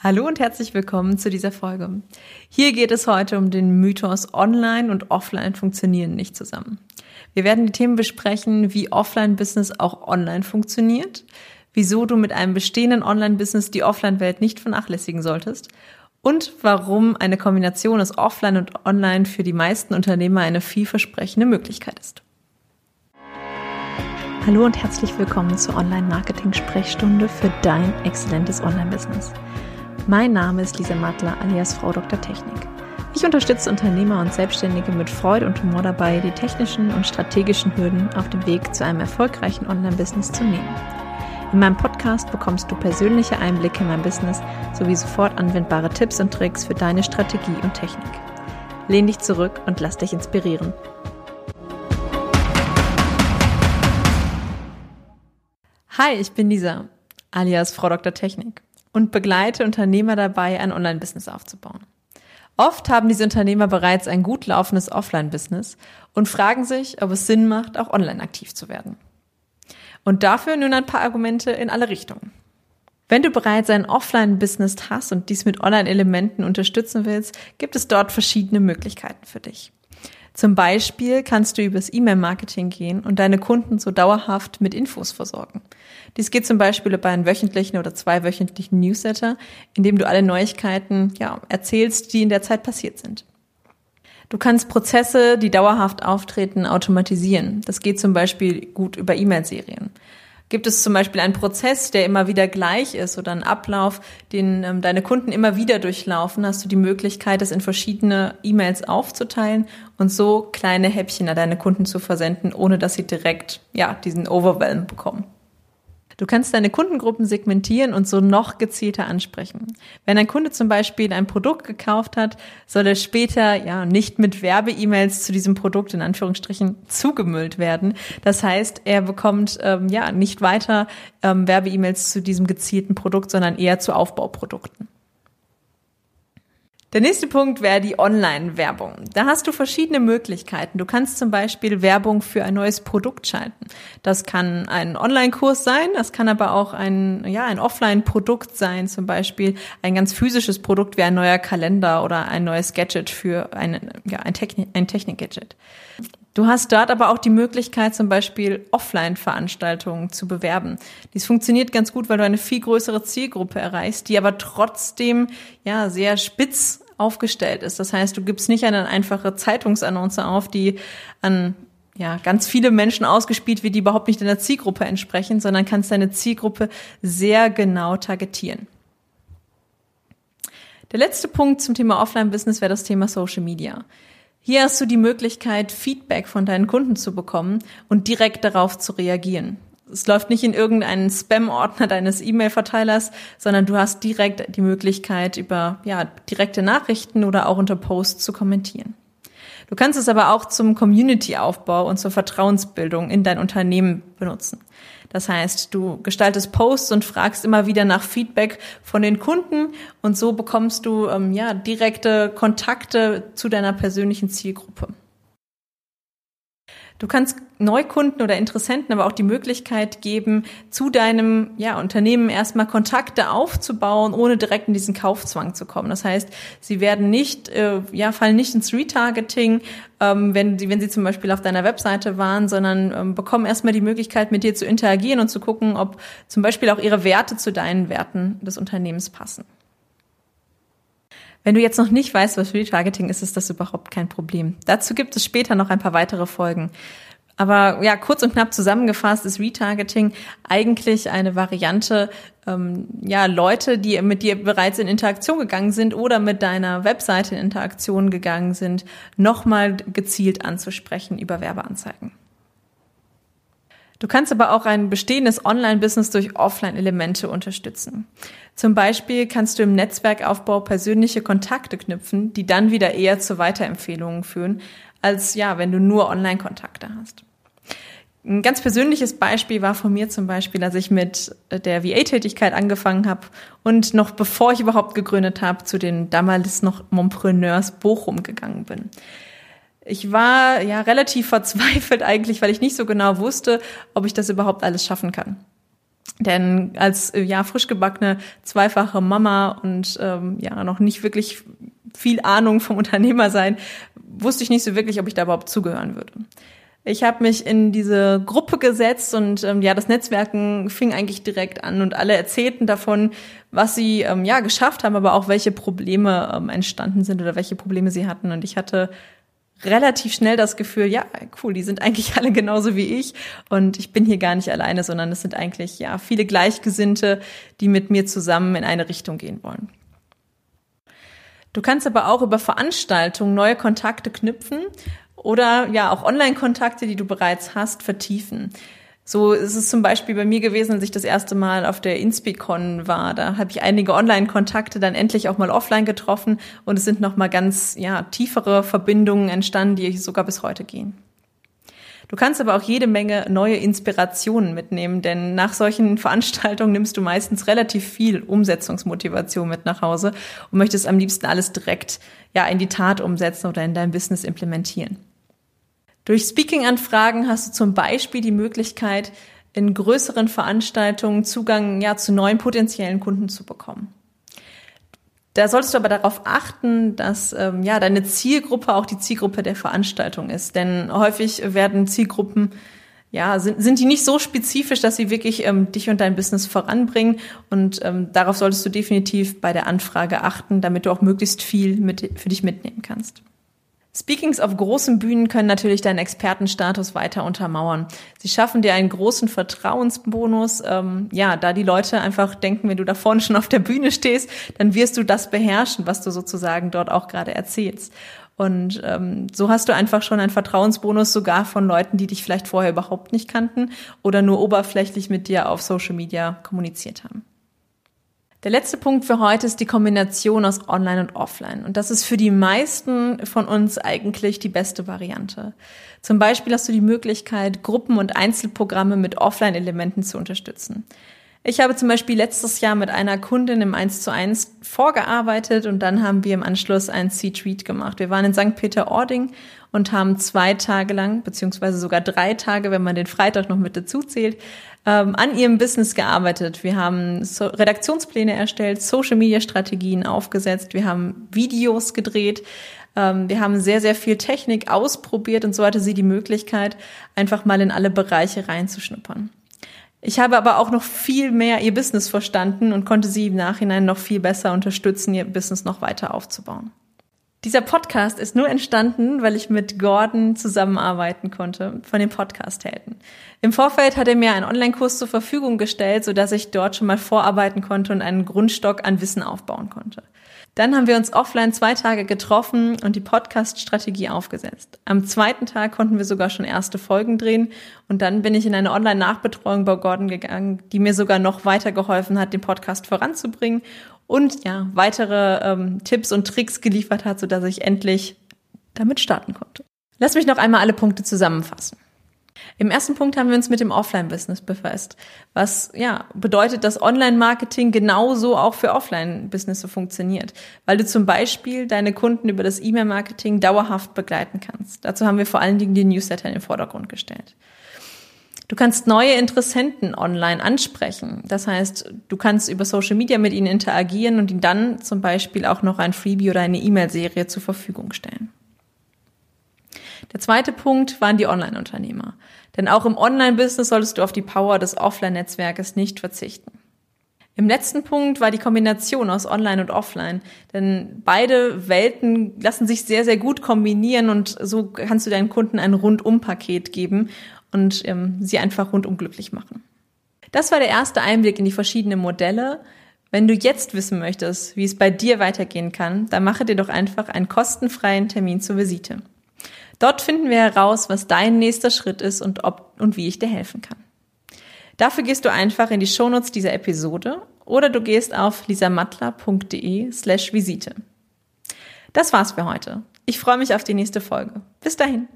Hallo und herzlich willkommen zu dieser Folge. Hier geht es heute um den Mythos Online und Offline funktionieren nicht zusammen. Wir werden die Themen besprechen, wie Offline-Business auch online funktioniert, wieso du mit einem bestehenden Online-Business die Offline-Welt nicht vernachlässigen solltest und warum eine Kombination aus Offline und Online für die meisten Unternehmer eine vielversprechende Möglichkeit ist. Hallo und herzlich willkommen zur Online-Marketing-Sprechstunde für dein exzellentes Online-Business. Mein Name ist Lisa Mattler alias Frau Dr. Technik. Ich unterstütze Unternehmer und Selbstständige mit Freude und Humor dabei, die technischen und strategischen Hürden auf dem Weg zu einem erfolgreichen Online-Business zu nehmen. In meinem Podcast bekommst du persönliche Einblicke in mein Business sowie sofort anwendbare Tipps und Tricks für deine Strategie und Technik. Lehn dich zurück und lass dich inspirieren. Hi, ich bin Lisa, alias Frau Dr. Technik und begleite Unternehmer dabei, ein Online-Business aufzubauen. Oft haben diese Unternehmer bereits ein gut laufendes Offline-Business und fragen sich, ob es Sinn macht, auch online aktiv zu werden. Und dafür nun ein paar Argumente in alle Richtungen. Wenn du bereits ein Offline-Business hast und dies mit Online-Elementen unterstützen willst, gibt es dort verschiedene Möglichkeiten für dich. Zum Beispiel kannst du übers E-Mail-Marketing gehen und deine Kunden so dauerhaft mit Infos versorgen. Dies geht zum Beispiel über einen wöchentlichen oder zweiwöchentlichen Newsletter, in dem du alle Neuigkeiten ja, erzählst, die in der Zeit passiert sind. Du kannst Prozesse, die dauerhaft auftreten, automatisieren. Das geht zum Beispiel gut über E-Mail-Serien. Gibt es zum Beispiel einen Prozess, der immer wieder gleich ist oder einen Ablauf, den ähm, deine Kunden immer wieder durchlaufen, hast du die Möglichkeit, das in verschiedene E-Mails aufzuteilen und so kleine Häppchen an deine Kunden zu versenden, ohne dass sie direkt ja diesen Overwhelm bekommen. Du kannst deine Kundengruppen segmentieren und so noch gezielter ansprechen. Wenn ein Kunde zum Beispiel ein Produkt gekauft hat, soll er später ja nicht mit Werbe-E-Mails zu diesem Produkt in Anführungsstrichen zugemüllt werden. Das heißt, er bekommt ähm, ja nicht weiter ähm, Werbe-E-Mails zu diesem gezielten Produkt, sondern eher zu Aufbauprodukten. Der nächste Punkt wäre die Online-Werbung. Da hast du verschiedene Möglichkeiten. Du kannst zum Beispiel Werbung für ein neues Produkt schalten. Das kann ein Online-Kurs sein, das kann aber auch ein, ja, ein Offline-Produkt sein, zum Beispiel ein ganz physisches Produkt wie ein neuer Kalender oder ein neues Gadget für eine, ja, ein, Technik, ein Technik-Gadget. Du hast dort aber auch die Möglichkeit, zum Beispiel Offline-Veranstaltungen zu bewerben. Dies funktioniert ganz gut, weil du eine viel größere Zielgruppe erreichst, die aber trotzdem ja sehr spitz aufgestellt ist. Das heißt, du gibst nicht eine einfache Zeitungsannonce auf, die an ja, ganz viele Menschen ausgespielt wird, die überhaupt nicht deiner Zielgruppe entsprechen, sondern kannst deine Zielgruppe sehr genau targetieren. Der letzte Punkt zum Thema Offline-Business wäre das Thema Social Media. Hier hast du die Möglichkeit, Feedback von deinen Kunden zu bekommen und direkt darauf zu reagieren. Es läuft nicht in irgendeinen Spam-Ordner deines E-Mail-Verteilers, sondern du hast direkt die Möglichkeit, über ja, direkte Nachrichten oder auch unter Posts zu kommentieren. Du kannst es aber auch zum Community-Aufbau und zur Vertrauensbildung in dein Unternehmen benutzen. Das heißt, du gestaltest Posts und fragst immer wieder nach Feedback von den Kunden und so bekommst du ähm, ja direkte Kontakte zu deiner persönlichen Zielgruppe. Du kannst Neukunden oder Interessenten aber auch die Möglichkeit geben, zu deinem ja, Unternehmen erstmal Kontakte aufzubauen, ohne direkt in diesen Kaufzwang zu kommen. Das heißt, sie werden nicht, äh, ja, fallen nicht ins Retargeting, ähm, wenn, sie, wenn sie zum Beispiel auf deiner Webseite waren, sondern ähm, bekommen erstmal die Möglichkeit, mit dir zu interagieren und zu gucken, ob zum Beispiel auch ihre Werte zu deinen Werten des Unternehmens passen. Wenn du jetzt noch nicht weißt, was Retargeting ist, ist das überhaupt kein Problem. Dazu gibt es später noch ein paar weitere Folgen. Aber ja, kurz und knapp zusammengefasst ist Retargeting eigentlich eine Variante, ähm, ja, Leute, die mit dir bereits in Interaktion gegangen sind oder mit deiner Webseite in Interaktion gegangen sind, nochmal gezielt anzusprechen über Werbeanzeigen. Du kannst aber auch ein bestehendes Online-Business durch Offline-Elemente unterstützen. Zum Beispiel kannst du im Netzwerkaufbau persönliche Kontakte knüpfen, die dann wieder eher zu Weiterempfehlungen führen, als ja, wenn du nur Online-Kontakte hast. Ein ganz persönliches Beispiel war von mir zum Beispiel, als ich mit der VA-Tätigkeit angefangen habe und noch bevor ich überhaupt gegründet habe, zu den damals noch Montpreneurs Bochum gegangen bin. Ich war ja relativ verzweifelt eigentlich, weil ich nicht so genau wusste, ob ich das überhaupt alles schaffen kann. Denn als äh, ja frisch gebackene zweifache Mama und ähm, ja noch nicht wirklich viel Ahnung vom Unternehmer sein, wusste ich nicht so wirklich, ob ich da überhaupt zugehören würde. Ich habe mich in diese Gruppe gesetzt und ähm, ja, das Netzwerken fing eigentlich direkt an und alle erzählten davon, was sie ähm, ja geschafft haben, aber auch welche Probleme ähm, entstanden sind oder welche Probleme sie hatten. Und ich hatte relativ schnell das Gefühl, ja, cool, die sind eigentlich alle genauso wie ich und ich bin hier gar nicht alleine, sondern es sind eigentlich ja viele Gleichgesinnte, die mit mir zusammen in eine Richtung gehen wollen. Du kannst aber auch über Veranstaltungen neue Kontakte knüpfen oder ja auch Online-Kontakte, die du bereits hast, vertiefen. So ist es zum Beispiel bei mir gewesen, als ich das erste Mal auf der Inspicon war. Da habe ich einige Online-Kontakte dann endlich auch mal offline getroffen und es sind noch mal ganz ja tiefere Verbindungen entstanden, die sogar bis heute gehen. Du kannst aber auch jede Menge neue Inspirationen mitnehmen, denn nach solchen Veranstaltungen nimmst du meistens relativ viel Umsetzungsmotivation mit nach Hause und möchtest am liebsten alles direkt ja in die Tat umsetzen oder in dein Business implementieren. Durch Speaking-Anfragen hast du zum Beispiel die Möglichkeit, in größeren Veranstaltungen Zugang ja, zu neuen potenziellen Kunden zu bekommen. Da solltest du aber darauf achten, dass ähm, ja deine Zielgruppe auch die Zielgruppe der Veranstaltung ist, denn häufig werden Zielgruppen ja sind, sind die nicht so spezifisch, dass sie wirklich ähm, dich und dein Business voranbringen und ähm, darauf solltest du definitiv bei der Anfrage achten, damit du auch möglichst viel mit, für dich mitnehmen kannst. Speakings auf großen Bühnen können natürlich deinen Expertenstatus weiter untermauern. Sie schaffen dir einen großen Vertrauensbonus. Ähm, ja, da die Leute einfach denken, wenn du da vorne schon auf der Bühne stehst, dann wirst du das beherrschen, was du sozusagen dort auch gerade erzählst. Und ähm, so hast du einfach schon einen Vertrauensbonus sogar von Leuten, die dich vielleicht vorher überhaupt nicht kannten oder nur oberflächlich mit dir auf Social Media kommuniziert haben. Der letzte Punkt für heute ist die Kombination aus Online und Offline. Und das ist für die meisten von uns eigentlich die beste Variante. Zum Beispiel hast du die Möglichkeit, Gruppen- und Einzelprogramme mit Offline-Elementen zu unterstützen. Ich habe zum Beispiel letztes Jahr mit einer Kundin im 1 zu 1 vorgearbeitet und dann haben wir im Anschluss ein C-Treat gemacht. Wir waren in St. Peter-Ording und haben zwei Tage lang, beziehungsweise sogar drei Tage, wenn man den Freitag noch mit dazu zählt, ähm, an ihrem Business gearbeitet. Wir haben so Redaktionspläne erstellt, Social-Media-Strategien aufgesetzt, wir haben Videos gedreht, ähm, wir haben sehr, sehr viel Technik ausprobiert und so hatte sie die Möglichkeit, einfach mal in alle Bereiche reinzuschnuppern. Ich habe aber auch noch viel mehr ihr Business verstanden und konnte sie im Nachhinein noch viel besser unterstützen, ihr Business noch weiter aufzubauen. Dieser Podcast ist nur entstanden, weil ich mit Gordon zusammenarbeiten konnte von den Podcast-Helden. Im Vorfeld hat er mir einen Online-Kurs zur Verfügung gestellt, sodass ich dort schon mal vorarbeiten konnte und einen Grundstock an Wissen aufbauen konnte. Dann haben wir uns offline zwei Tage getroffen und die Podcast-Strategie aufgesetzt. Am zweiten Tag konnten wir sogar schon erste Folgen drehen und dann bin ich in eine Online-Nachbetreuung bei Gordon gegangen, die mir sogar noch weiter geholfen hat, den Podcast voranzubringen und ja, weitere ähm, Tipps und Tricks geliefert hat, sodass ich endlich damit starten konnte. Lass mich noch einmal alle Punkte zusammenfassen. Im ersten Punkt haben wir uns mit dem Offline-Business befasst, was ja bedeutet, dass Online-Marketing genauso auch für Offline-Business funktioniert, weil du zum Beispiel deine Kunden über das E-Mail-Marketing dauerhaft begleiten kannst. Dazu haben wir vor allen Dingen die Newsletter in den Vordergrund gestellt. Du kannst neue Interessenten online ansprechen. Das heißt, du kannst über Social Media mit ihnen interagieren und ihnen dann zum Beispiel auch noch ein Freebie oder eine E-Mail-Serie zur Verfügung stellen. Der zweite Punkt waren die Online-Unternehmer. Denn auch im Online-Business solltest du auf die Power des Offline-Netzwerkes nicht verzichten. Im letzten Punkt war die Kombination aus Online und Offline, denn beide Welten lassen sich sehr, sehr gut kombinieren und so kannst du deinen Kunden ein Rundum-Paket geben und ähm, sie einfach rundum glücklich machen. Das war der erste Einblick in die verschiedenen Modelle. Wenn du jetzt wissen möchtest, wie es bei dir weitergehen kann, dann mache dir doch einfach einen kostenfreien Termin zur Visite. Dort finden wir heraus, was dein nächster Schritt ist und ob und wie ich dir helfen kann. Dafür gehst du einfach in die Shownotes dieser Episode oder du gehst auf lisamattler.de slash Visite. Das war's für heute. Ich freue mich auf die nächste Folge. Bis dahin.